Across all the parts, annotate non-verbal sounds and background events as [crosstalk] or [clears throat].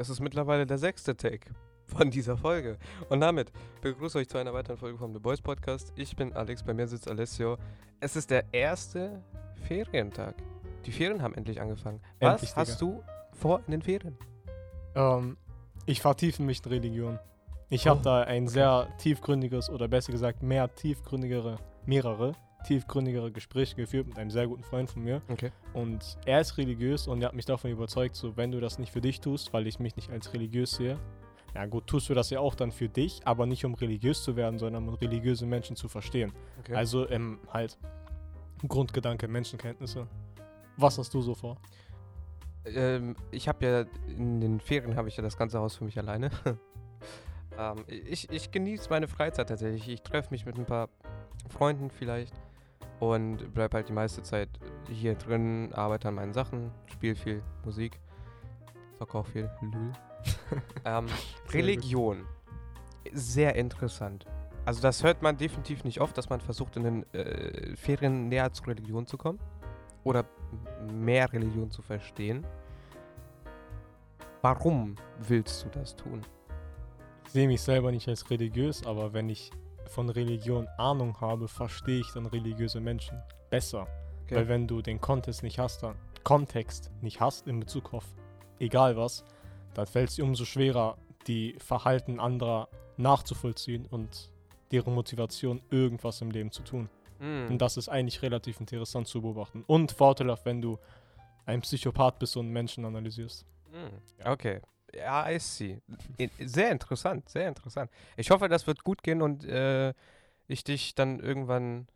Es ist mittlerweile der sechste Take von dieser Folge. Und damit begrüße euch zu einer weiteren Folge vom The Boys Podcast. Ich bin Alex, bei mir sitzt Alessio. Es ist der erste Ferientag. Die Ferien haben endlich angefangen. Was Endlich, hast du vor in den Ferien? Ähm, ich vertiefe mich in Religion. Ich Oh, habe da ein sehr tiefgründiges oder besser gesagt mehr tiefgründigere, mehrere tiefgründigere Gespräche geführt mit einem sehr guten Freund von mir. Okay. Und er ist religiös und er hat mich davon überzeugt, so wenn du das nicht für dich tust, weil ich mich nicht als religiös sehe, ja gut, tust du das ja auch dann für dich, aber nicht um religiös zu werden, sondern um religiöse Menschen zu verstehen. okay. Also ähm, halt Grundgedanke, Menschenkenntnisse. Was hast du so vor? Ähm, ich habe ja in den Ferien habe ich ja das ganze Haus für mich alleine. [laughs] ähm, ich ich genieße meine Freizeit tatsächlich. Ich treffe mich mit ein paar Freunden vielleicht und bleib halt die meiste Zeit hier drin, arbeite an meinen Sachen, spiele viel Musik, zocke auch viel Lül. [laughs] ähm. Religion. Sehr interessant. Also das hört man definitiv nicht oft, dass man versucht in den äh, Ferien näher zur Religion zu kommen oder mehr Religion zu verstehen. Warum willst du das tun? Ich sehe mich selber nicht als religiös, aber wenn ich von Religion Ahnung habe, verstehe ich dann religiöse Menschen besser. Okay. Weil wenn du den Kontext nicht hast, dann Kontext nicht hast in Bezug auf egal was, dann fällt es dir umso schwerer, die Verhalten anderer nachzuvollziehen und deren Motivation, irgendwas im Leben zu tun. Hm. Und das ist eigentlich relativ interessant zu beobachten. Und vorteilhaft, wenn du ein Psychopath bist und Menschen analysierst. Hm, Okay. Ja, I see. Sehr interessant, sehr interessant. Ich hoffe, das wird gut gehen und äh, ich dich dann irgendwann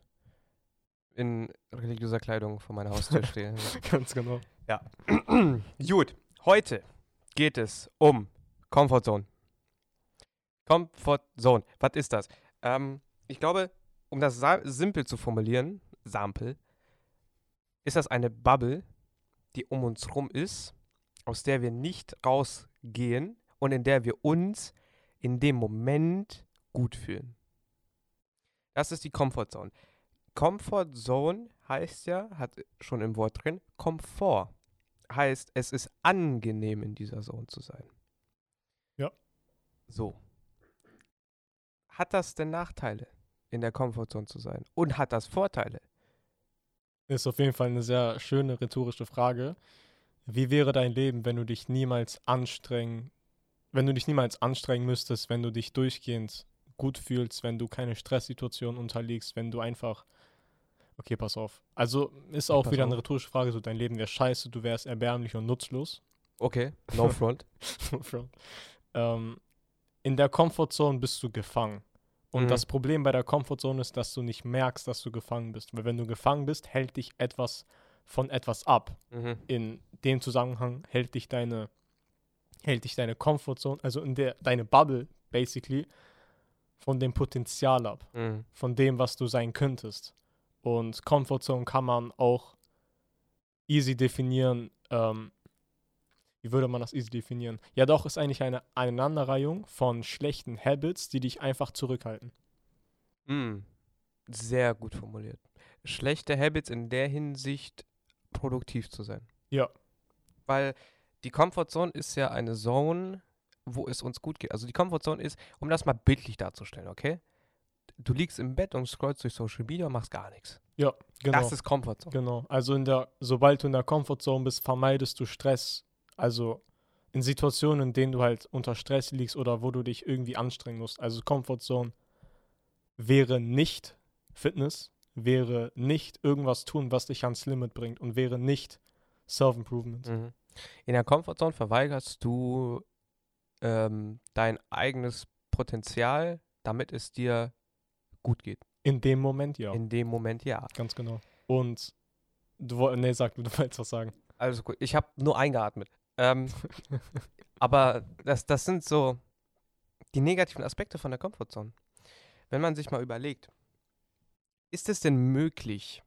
in religiöser Kleidung vor meiner Haustür [laughs] stehe. Ganz genau. [clears throat] Gut, heute geht es um Comfort Zone. Comfort Zone, was ist das? Ähm, ich glaube, um das simpel zu formulieren, Sample, ist das eine Bubble, die um uns rum ist, aus der wir nicht rausgehen und in der wir uns in dem Moment gut fühlen. Das ist die Comfort Zone. Comfort Zone heißt ja, hat schon im Wort drin, Komfort. Heißt, es ist angenehm, in dieser Zone zu sein. Ja. So. Hat das denn Nachteile, in der Comfort Zone zu sein? Und hat das Vorteile? Ist auf jeden Fall eine sehr schöne rhetorische Frage. Wie wäre dein Leben, wenn du dich niemals anstrengen, wenn du dich niemals anstrengen müsstest, wenn du dich durchgehend gut fühlst, wenn du keine Stresssituation unterliegst, wenn du einfach Okay, pass auf. Also ist auch Pass wieder eine auf. rhetorische Frage, so dein Leben wäre scheiße, du wärst erbärmlich und nutzlos. Okay, [laughs] no front. Front. ähm, in der Comfortzone bist du gefangen. Und Mhm. das Problem bei der Comfortzone ist, dass du nicht merkst, dass du gefangen bist. Weil wenn du gefangen bist, hält dich etwas von etwas ab. mhm. In dem Zusammenhang hält dich deine, hält dich deine Comfortzone, also in der, deine Bubble, basically, von dem Potenzial ab Mhm. von dem, was du sein könntest. Und Comfortzone kann man auch easy definieren. Ähm, wie würde man das easy definieren? Ja, doch, ist eigentlich eine Aneinanderreihung von schlechten Habits, die dich einfach zurückhalten. Mhm. Sehr gut formuliert. Schlechte Habits in der Hinsicht, produktiv zu sein. Ja. Weil die Comfort Zone ist ja eine Zone, wo es uns gut geht. Also die Comfort Zone ist, um das mal bildlich darzustellen, okay? Du liegst im Bett und scrollst durch Social Media und machst gar nichts. Ja, genau. Das ist Comfort Zone. Genau. Also in der, sobald du in der Comfortzone bist, vermeidest du Stress. Also in Situationen, in denen du halt unter Stress liegst oder wo du dich irgendwie anstrengen musst. Also Comfortzone wäre nicht Fitness, wäre nicht irgendwas tun, was dich ans Limit bringt und wäre nicht Self-Improvement. Mhm. In der Comfort Zone verweigerst du ähm, dein eigenes Potenzial, damit es dir gut geht. In dem Moment ja, In dem Moment ja. ganz genau. Und du wolltest, nee, sag, [laughs] du wolltest was sagen. Also gut, ich habe nur eingeatmet. Ähm, [laughs] aber das, das sind so die negativen Aspekte von der Comfortzone. Wenn man sich mal überlegt, ist es denn möglich,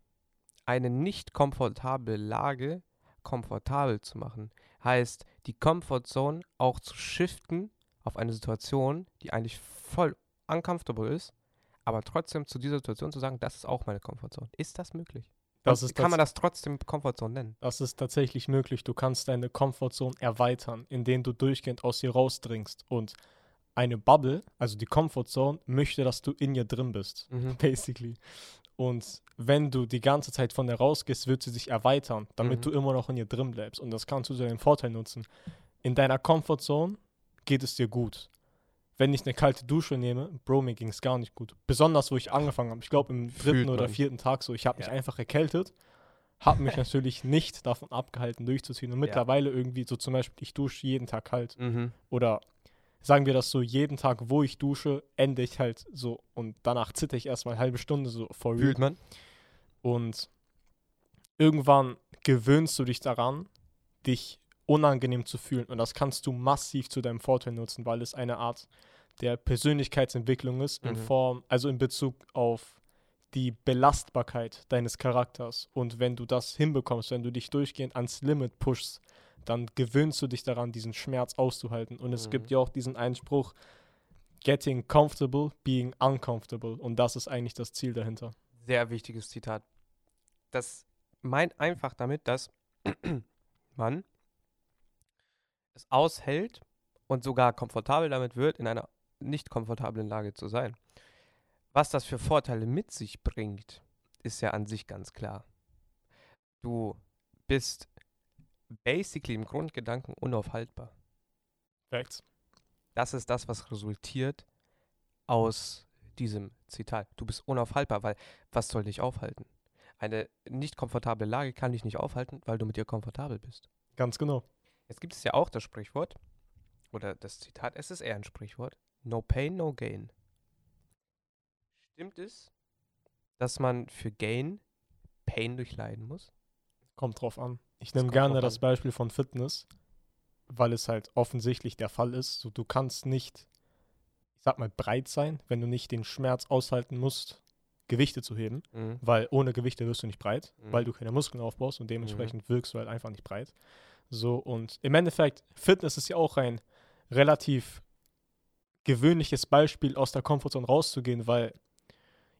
eine nicht komfortable Lage komfortabel zu machen? Heißt, die Comfortzone auch zu shiften auf eine Situation, die eigentlich voll uncomfortable ist, aber trotzdem zu dieser Situation zu sagen, das ist auch meine Comfortzone. Ist das möglich? Das ist kann man das trotzdem Comfortzone nennen? Das ist tatsächlich möglich. Du kannst deine Comfortzone erweitern, indem du durchgehend aus ihr rausdringst. Und eine Bubble, also die Comfortzone, möchte, dass du in ihr drin bist, Mhm. [laughs] basically. Und wenn du die ganze Zeit von der rausgehst, wird sie sich erweitern, damit Mhm. du immer noch in ihr drin bleibst. Und das kannst du zu deinem Vorteil nutzen. In deiner Comfortzone geht es dir gut. Wenn ich eine kalte Dusche nehme, Bro, mir ging es gar nicht gut. Besonders, wo ich angefangen habe. Ich glaube, im dritten oder vierten Tag so. Ich habe mich Ja. einfach erkältet, habe mich [laughs] natürlich nicht davon abgehalten, durchzuziehen. Und mittlerweile irgendwie so zum Beispiel, ich dusche jeden Tag kalt. Mhm. Oder sagen wir das so, jeden Tag, wo ich dusche, ende ich halt so. Und danach zitter ich erstmal eine halbe Stunde so real. Fühlt man? Und irgendwann gewöhnst du dich daran, dich unangenehm zu fühlen. Und das kannst du massiv zu deinem Vorteil nutzen, weil es eine Art der Persönlichkeitsentwicklung ist, in Mhm. Form, also in Bezug auf die Belastbarkeit deines Charakters. Und wenn du das hinbekommst, wenn du dich durchgehend ans Limit pushst, dann gewöhnst du dich daran, diesen Schmerz auszuhalten. Und es Mhm. gibt ja auch diesen Einspruch, getting comfortable, being uncomfortable. Und das ist eigentlich das Ziel dahinter. Sehr wichtiges Zitat. Das meint einfach damit, dass [clears throat] man es aushält und sogar komfortabel damit wird, in einer nicht komfortablen Lage zu sein. Was das für Vorteile mit sich bringt, ist ja an sich ganz klar. Du bist basically im Grundgedanken unaufhaltbar. Facts. Das ist das, was resultiert aus diesem Zitat. Du bist unaufhaltbar, weil was soll dich aufhalten? Eine nicht komfortable Lage kann dich nicht aufhalten, weil du mit ihr komfortabel bist. Ganz genau. Jetzt gibt es ja auch das Sprichwort oder das Zitat, es ist eher ein Sprichwort. No pain, no gain. Stimmt es, dass man für Gain Pain durchleiden muss? Kommt drauf an. Ich nehme gerne das. Beispiel von Fitness, weil es halt offensichtlich der Fall ist. So, du kannst nicht, ich sag mal, breit sein, wenn du nicht den Schmerz aushalten musst, Gewichte zu heben, Mhm. weil ohne Gewichte wirst du nicht breit, Mhm. weil du keine Muskeln aufbaust und dementsprechend wirkst du halt einfach nicht breit. So, und im Endeffekt, Fitness ist ja auch ein relativ gewöhnliches Beispiel, aus der Komfortzone rauszugehen, weil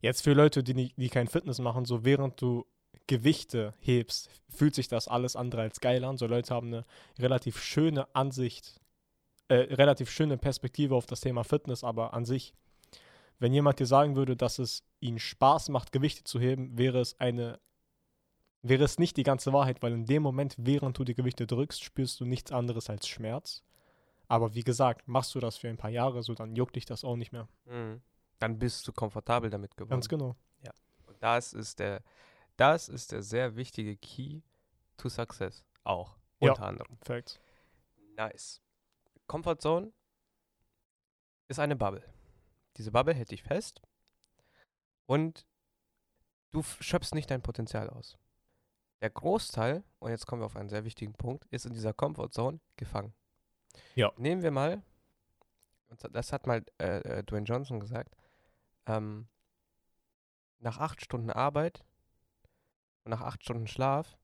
jetzt für Leute, die, nicht, die kein Fitness machen, so während du Gewichte hebst, fühlt sich das alles andere als geil an. So Leute haben eine relativ schöne Ansicht, äh, relativ schöne Perspektive auf das Thema Fitness, aber an sich, wenn jemand dir sagen würde, dass es ihnen Spaß macht, Gewichte zu heben, wäre es eine, wäre es nicht die ganze Wahrheit, weil in dem Moment, während du die Gewichte drückst, spürst du nichts anderes als Schmerz. Aber wie gesagt, machst du das für ein paar Jahre, so dann juckt dich das auch nicht mehr. Mhm. Dann bist du komfortabel damit geworden. Ganz genau. Und das ist der, das ist der sehr wichtige Key to Success. Auch. Ja. Unter anderem. Facts. Nice. Comfort Zone ist eine Bubble. Diese Bubble hält dich fest und du schöpfst nicht dein Potenzial aus. Der Großteil, und jetzt kommen wir auf einen sehr wichtigen Punkt, ist in dieser Comfort Zone gefangen. Ja. Nehmen wir mal, das hat mal äh, äh, Dwayne Johnson gesagt, ähm, nach acht Stunden Arbeit und nach acht Stunden Schlaf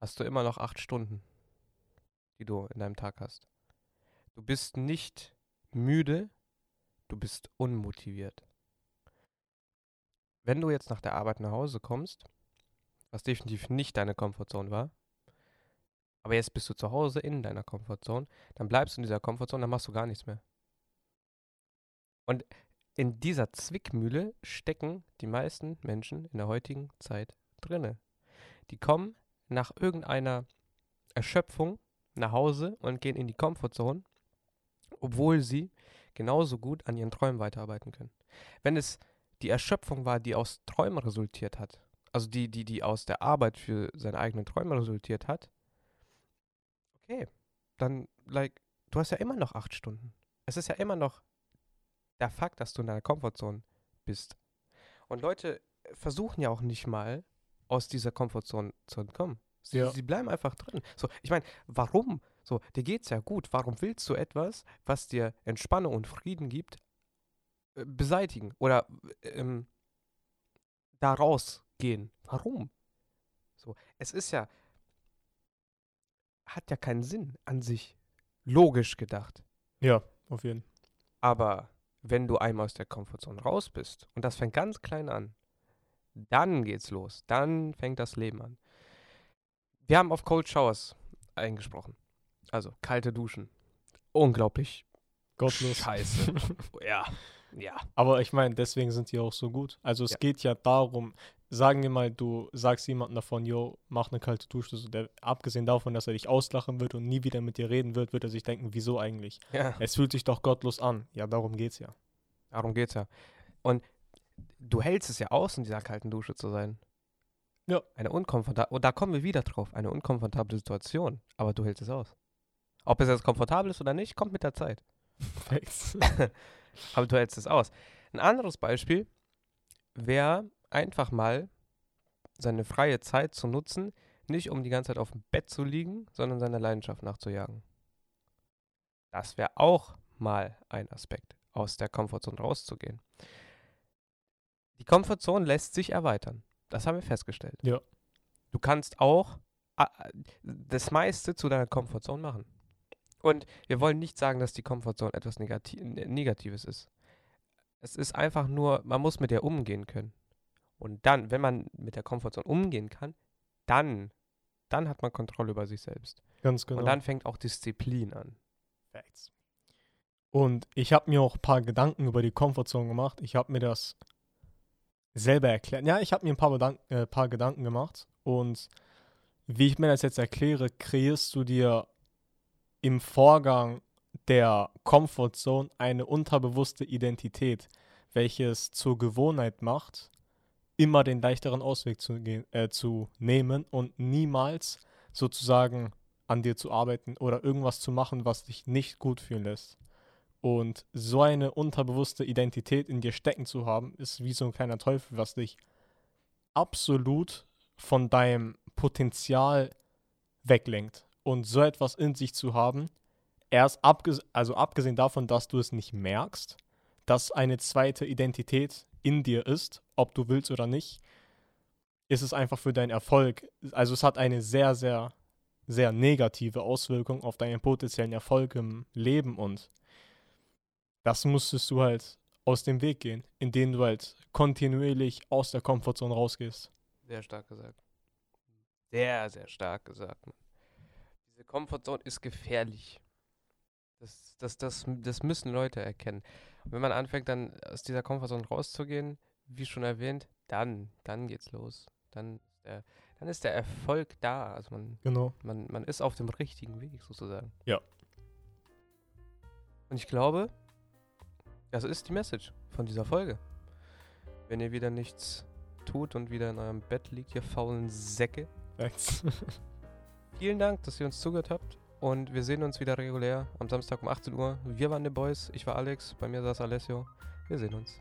hast du immer noch acht Stunden, die du in deinem Tag hast. Du bist nicht müde, du bist unmotiviert. Wenn du jetzt nach der Arbeit nach Hause kommst, was definitiv nicht deine Komfortzone war, aber jetzt bist du zu Hause in deiner Komfortzone, dann bleibst du in dieser Komfortzone, dann machst du gar nichts mehr. Und in dieser Zwickmühle stecken die meisten Menschen in der heutigen Zeit drinne. Die kommen nach irgendeiner Erschöpfung nach Hause und gehen in die Komfortzone, obwohl sie genauso gut an ihren Träumen weiterarbeiten können. Wenn es die Erschöpfung war, die aus Träumen resultiert hat, also die, die, die aus der Arbeit für seine eigenen Träume resultiert hat, okay, dann, like, du hast ja immer noch acht Stunden. Es ist ja immer noch der Fakt, dass du in deiner Komfortzone bist. Und Leute versuchen ja auch nicht mal, aus dieser Komfortzone zu entkommen. Sie, Ja. sie bleiben einfach drin. So, ich meine, warum? So, dir geht's ja gut. Warum willst du etwas, was dir Entspannung und Frieden gibt, äh, beseitigen oder ähm, da rausgehen? Warum? So, es ist ja, hat ja keinen Sinn an sich, logisch gedacht. Ja, auf jeden Fall. Aber wenn du einmal aus der Komfortzone raus bist, und das fängt ganz klein an, dann geht's los. Dann fängt das Leben an. Wir haben auf Cold Showers eingesprochen. Also kalte Duschen. Unglaublich Gottlos. scheiße. [laughs] ja, ja. Aber ich meine, deswegen sind die auch so gut. Also es Ja. geht ja darum, sagen wir mal, du sagst jemandem davon, yo, mach eine kalte Dusche. So der, abgesehen davon, dass er dich auslachen wird und nie wieder mit dir reden wird, wird er sich denken, wieso eigentlich? ja. Es fühlt sich doch gottlos an. Ja, darum geht's ja. Darum geht's ja. Und du hältst es ja aus, in dieser kalten Dusche zu sein. Ja. Eine unkomfortable, und da kommen wir wieder drauf, eine unkomfortable Situation, aber du hältst es aus. Ob es jetzt komfortabel ist oder nicht, kommt mit der Zeit. [laughs] [laughs] Aber du hältst es aus. Ein anderes Beispiel wäre einfach mal seine freie Zeit zu nutzen, nicht um die ganze Zeit auf dem Bett zu liegen, sondern seiner Leidenschaft nachzujagen. Das wäre auch mal ein Aspekt, aus der Komfortzone rauszugehen. Komfortzone lässt sich erweitern. Das haben wir festgestellt. Ja. Du kannst auch das meiste zu deiner Komfortzone machen. Und wir wollen nicht sagen, dass die Komfortzone etwas Negati Negatives ist. Es ist einfach nur, man muss mit der umgehen können. Und dann, wenn man mit der Komfortzone umgehen kann, dann, dann hat man Kontrolle über sich selbst. Ganz genau. Und dann fängt auch Disziplin an. Facts. Und ich habe mir auch ein paar Gedanken über die Komfortzone gemacht. Ich habe mir das selber erklärt. Ja, ich habe mir ein paar, Bedank äh, paar Gedanken gemacht. Und wie ich mir das jetzt erkläre, kreierst du dir im Vorgang der Komfortzone eine unterbewusste Identität, welches zur Gewohnheit macht, immer den leichteren Ausweg zu, gehen, äh, zu nehmen und niemals sozusagen an dir zu arbeiten oder irgendwas zu machen, was dich nicht gut fühlen lässt. Und so eine unterbewusste Identität in dir stecken zu haben, ist wie so ein kleiner Teufel, was dich absolut von deinem Potenzial weglenkt. Und so etwas in sich zu haben, erst abges also abgesehen davon, dass du es nicht merkst, dass eine zweite Identität in dir ist, ob du willst oder nicht, ist es einfach für deinen Erfolg. Also es hat eine sehr, sehr, sehr negative Auswirkung auf deinen potenziellen Erfolg im Leben und das musstest du halt aus dem Weg gehen, indem du halt kontinuierlich aus der Komfortzone rausgehst. Sehr stark gesagt. Sehr, sehr stark gesagt. Diese Komfortzone ist gefährlich. Das, das, das, das müssen Leute erkennen. Und wenn man anfängt, dann aus dieser Komfortzone rauszugehen, wie schon erwähnt, dann, dann geht's los. Dann ist der, dann ist der Erfolg da. Also man, Genau. man, man ist auf dem richtigen Weg sozusagen. Ja. Und ich glaube, das ist die Message von dieser Folge. Wenn ihr wieder nichts tut und wieder in eurem Bett liegt, ihr faulen Säcke. Facts. [laughs] Vielen Dank, dass ihr uns zugehört habt. Und wir sehen uns wieder regulär am Samstag um 18 Uhr. Wir waren die Boys, ich war Alex, bei mir saß Alessio. Wir sehen uns.